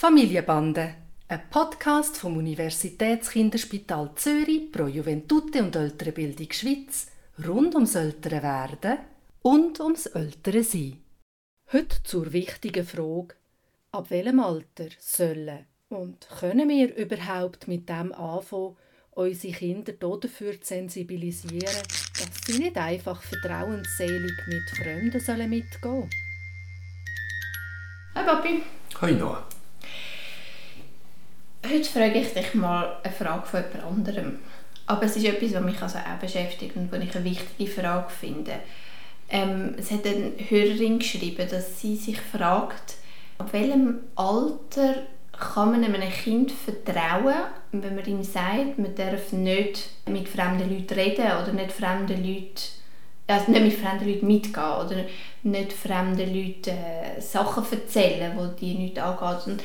Familienbande, ein Podcast vom Universitätskinderspital Zürich pro Juventute und ältere Bildung Schweiz rund ums ältere Werden und ums ältere Sein. Heute zur wichtigen Frage: Ab welchem Alter sollen und können wir überhaupt mit dem anfangen, unsere Kinder dafür zu sensibilisieren, dass sie nicht einfach vertrauensselig mit Fremden sollen mitgehen sollen? Hi Papi. Hi Noah. Heute frage ich dich mal eine Frage von jemand anderem. Aber es ist etwas, was mich also auch beschäftigt und was ich eine wichtige Frage finde. Ähm, es hat eine Hörerin geschrieben, dass sie sich fragt, ab welchem Alter kann man einem Kind vertrauen, wenn man ihm sagt, man darf nicht mit fremden Leuten reden oder nicht fremden Leuten also nicht mit fremden Leuten mitgehen oder nicht fremden Leuten äh, Sachen erzählen, die die nicht angeht. Und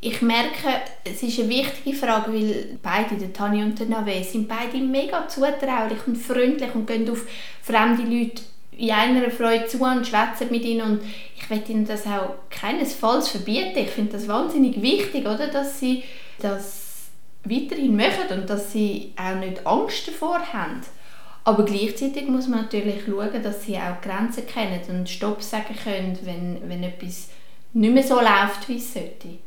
ich merke, es ist eine wichtige Frage, weil beide, der Tani und der Nave, sind beide mega zutraulich und freundlich und gehen auf fremde Leute in einer Freude zu und schwätzen mit ihnen und ich will ihnen das auch keinesfalls verbieten. Ich finde das wahnsinnig wichtig, oder, dass sie das weiterhin machen und dass sie auch nicht Angst davor haben. Aber gleichzeitig muss man natürlich schauen, dass sie auch Grenzen kennen und Stopp sagen können, wenn, wenn etwas nicht mehr so läuft, wie es sollte.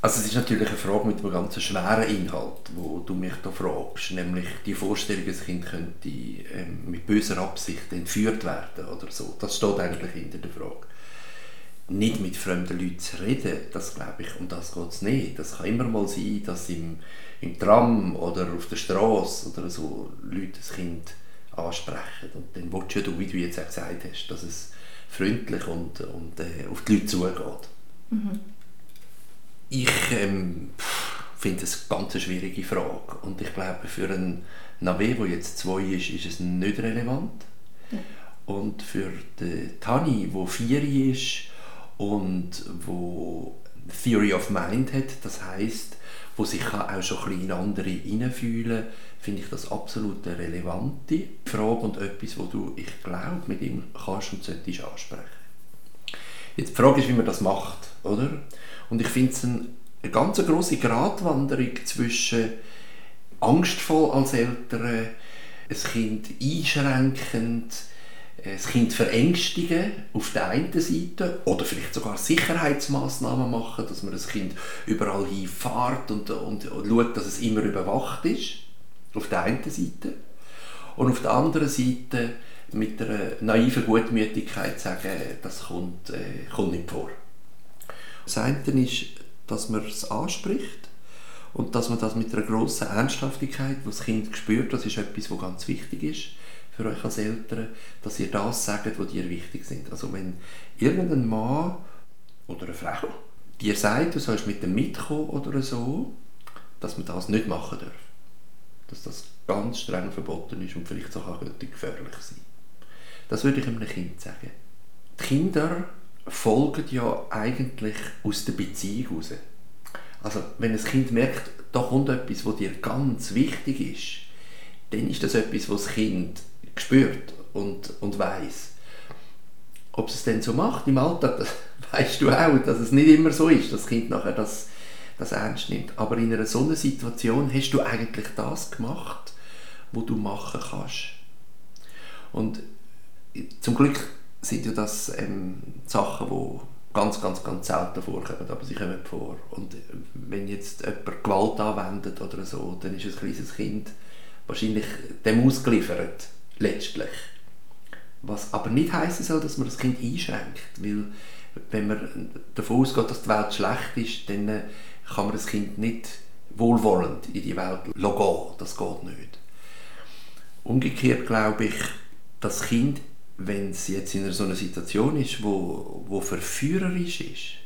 Also es ist natürlich eine Frage mit einem ganz schweren Inhalt, wo du mich da fragst, nämlich die Vorstellung, ein Kind könnte ähm, mit böser Absicht entführt werden oder so. Das steht eigentlich hinter der Frage. Nicht mit fremden Leuten zu reden, das glaube ich, um das geht es nicht. Das kann immer mal sein, dass im, im Tram oder auf der Straße oder so Leute das Kind ansprechen. Und dann willst du, wie du jetzt auch gesagt hast, dass es freundlich und, und äh, auf die Leute zugeht. Mhm. Ich ähm, finde es eine ganz schwierige Frage und ich glaube, für einen Nave, der jetzt zwei ist, ist es nicht relevant. Ja. Und für den Tani, der vier ist und wo Theory of Mind hat, das heißt, wo sich auch schon ein in andere hineinfühlen finde ich das absolut eine relevante Frage und etwas, wo du, ich glaube, mit ihm kannst und solltest ansprechen. Jetzt die Frage ist, wie man das macht, oder? Und ich finde es eine, ganz große Gratwanderung zwischen angstvoll als Eltern, ein Kind einschränkend, das Kind verängstigen auf der einen Seite oder vielleicht sogar Sicherheitsmaßnahmen machen, dass man das Kind überall hinfährt und, und, und schaut, dass es immer überwacht ist, auf der einen Seite. Und auf der anderen Seite mit einer naiven Gutmütigkeit sagen, das kommt, äh, kommt nicht vor. Das eine ist, dass man es anspricht und dass man das mit einer grossen Ernsthaftigkeit, was das Kind spürt, das ist etwas, was ganz wichtig ist für euch als Eltern, dass ihr das sagt, was dir wichtig sind. Also wenn irgendein Mann oder eine Frau dir sagt, du sollst mit dem mitkommen oder so, dass man das nicht machen darf. Dass das ganz streng verboten ist und vielleicht sogar gefährlich sein. Das würde ich einem Kind sagen. Die Kinder folgen ja eigentlich aus der Beziehung heraus. Also wenn ein Kind merkt, da kommt etwas, was dir ganz wichtig ist, dann ist das etwas, was das Kind spürt und, und weiß. Ob es es denn so macht im Alltag, das weißt du auch, dass es nicht immer so ist, dass das Kind nachher das, das ernst nimmt. Aber in einer solchen Situation hast du eigentlich das gemacht, was du machen kannst. Und zum Glück sind ja das ähm, Sachen, die ganz, ganz, ganz selten vorkommen, aber sie kommen vor. Und äh, wenn jetzt jemand Gewalt anwendet oder so, dann ist ein kleines Kind wahrscheinlich dem ausgeliefert, letztlich. Was aber nicht heißen soll, dass man das Kind einschränkt, weil wenn man davon ausgeht, dass die Welt schlecht ist, dann äh, kann man das Kind nicht wohlwollend in die Welt gehen. Das geht nicht. Umgekehrt glaube ich, das Kind wenn es jetzt in so einer Situation ist, wo, wo verführerisch ist,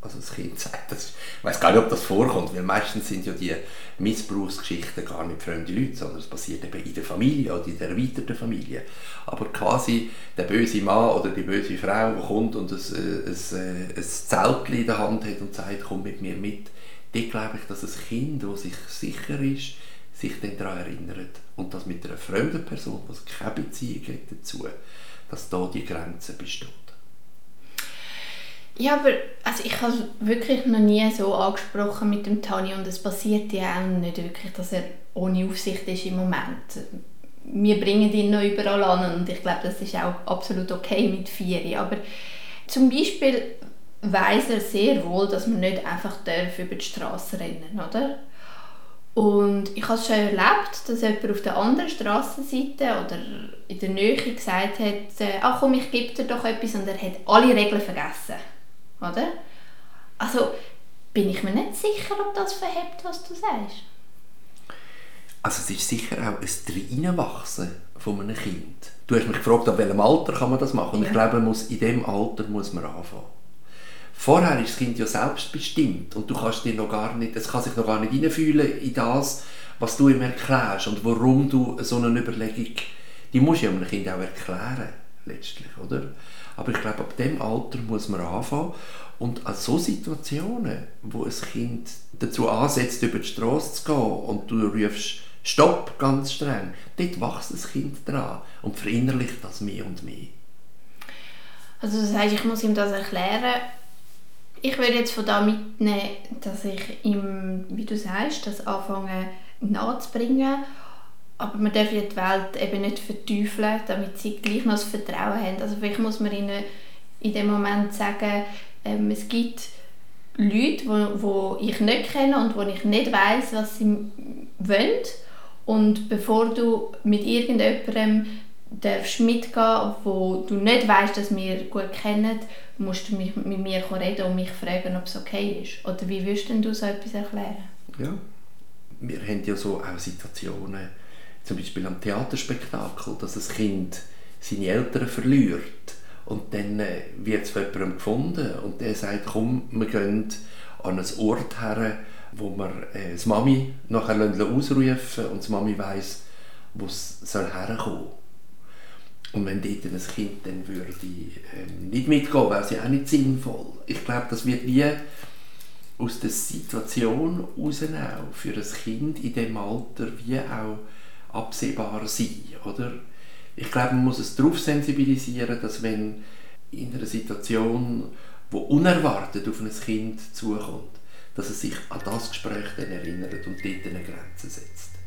also das Kind sagt, das, ich weiß gar nicht, ob das vorkommt, weil meistens sind ja die Missbrauchsgeschichten gar nicht fremde Leute, sondern es passiert eben in der Familie oder in der erweiterten Familie. Aber quasi der böse Mann oder die böse Frau, kommt und ein, ein, ein Zelt in der Hand hat und sagt, komm mit mir mit, dort glaube ich, dass ein Kind, das sich sicher ist, sich dann daran erinnert. Und das mit einer fremden Person, die keine Beziehung hat dazu, dass da die Grenze besteht. Ja, aber also ich habe es wirklich noch nie so angesprochen mit dem Tani und es passiert ja auch nicht wirklich, dass er ohne Aufsicht ist im Moment. Wir bringen ihn noch überall an und ich glaube, das ist auch absolut okay mit vier. Aber zum Beispiel weiß er sehr wohl, dass man nicht einfach über die Straße rennen oder? Und ich habe es schon erlebt, dass jemand auf der anderen Straßenseite oder in der Nähe gesagt hat, äh, ach komm, ich gebe dir doch etwas und er hat alle Regeln vergessen. Oder? Also bin ich mir nicht sicher, ob das verhebt, was du sagst. Also es ist sicher auch ein Reinwachsen von einem Kind. Du hast mich gefragt, ab welchem Alter kann man das machen. Und ja. ich glaube, muss, in diesem Alter muss man anfangen. Vorher ist das Kind ja selbstbestimmt und du kannst dir noch gar nicht, es kann sich noch gar nicht hineinfühlen in das, was du ihm erklärst und warum du so eine Überlegung, die musst du einem Kind auch erklären, letztlich, oder? Aber ich glaube, ab dem Alter muss man anfangen und an so Situationen, wo ein Kind dazu ansetzt, über die Straße zu gehen und du rufst Stopp ganz streng, dort wächst das Kind dran und verinnerlicht das mehr und mehr. Also das heißt, ich muss ihm das erklären, ich würde jetzt von da mitnehmen, dass ich ihm, wie du sagst, das anfange nachzubringen. Aber man darf die Welt eben nicht verteufeln, damit sie gleich noch das Vertrauen haben. Also vielleicht muss man ihnen in dem Moment sagen, ähm, es gibt Leute, wo, wo ich nicht kenne und wo ich nicht weiß, was sie wollen. Und bevor du mit irgendjemandem darfst mitgehen, wo du nicht weißt, dass wir gut kennen, musst du mit, mit mir reden und mich fragen, ob es okay ist. Oder wie würdest du so etwas erklären? Ja, wir haben ja so auch Situationen, zum Beispiel am Theaterspektakel, dass ein Kind seine Eltern verliert und dann äh, wird es von jemandem gefunden und der sagt, komm, wir gehen an einen Ort her, wo wir äh, das Mami nachher ausrufen und die Mami weiss, wo es herkommen soll. Und wenn dort ein Kind dann würde ähm, nicht mitgehen, wäre es ja auch nicht sinnvoll. Ich glaube, das wird wie aus der Situation heraus auch für ein Kind in diesem Alter wie auch absehbar sein, oder? Ich glaube, man muss es darauf sensibilisieren, dass wenn in einer Situation, wo unerwartet auf ein Kind zukommt, dass es sich an das Gespräch dann erinnert und dort eine Grenze setzt.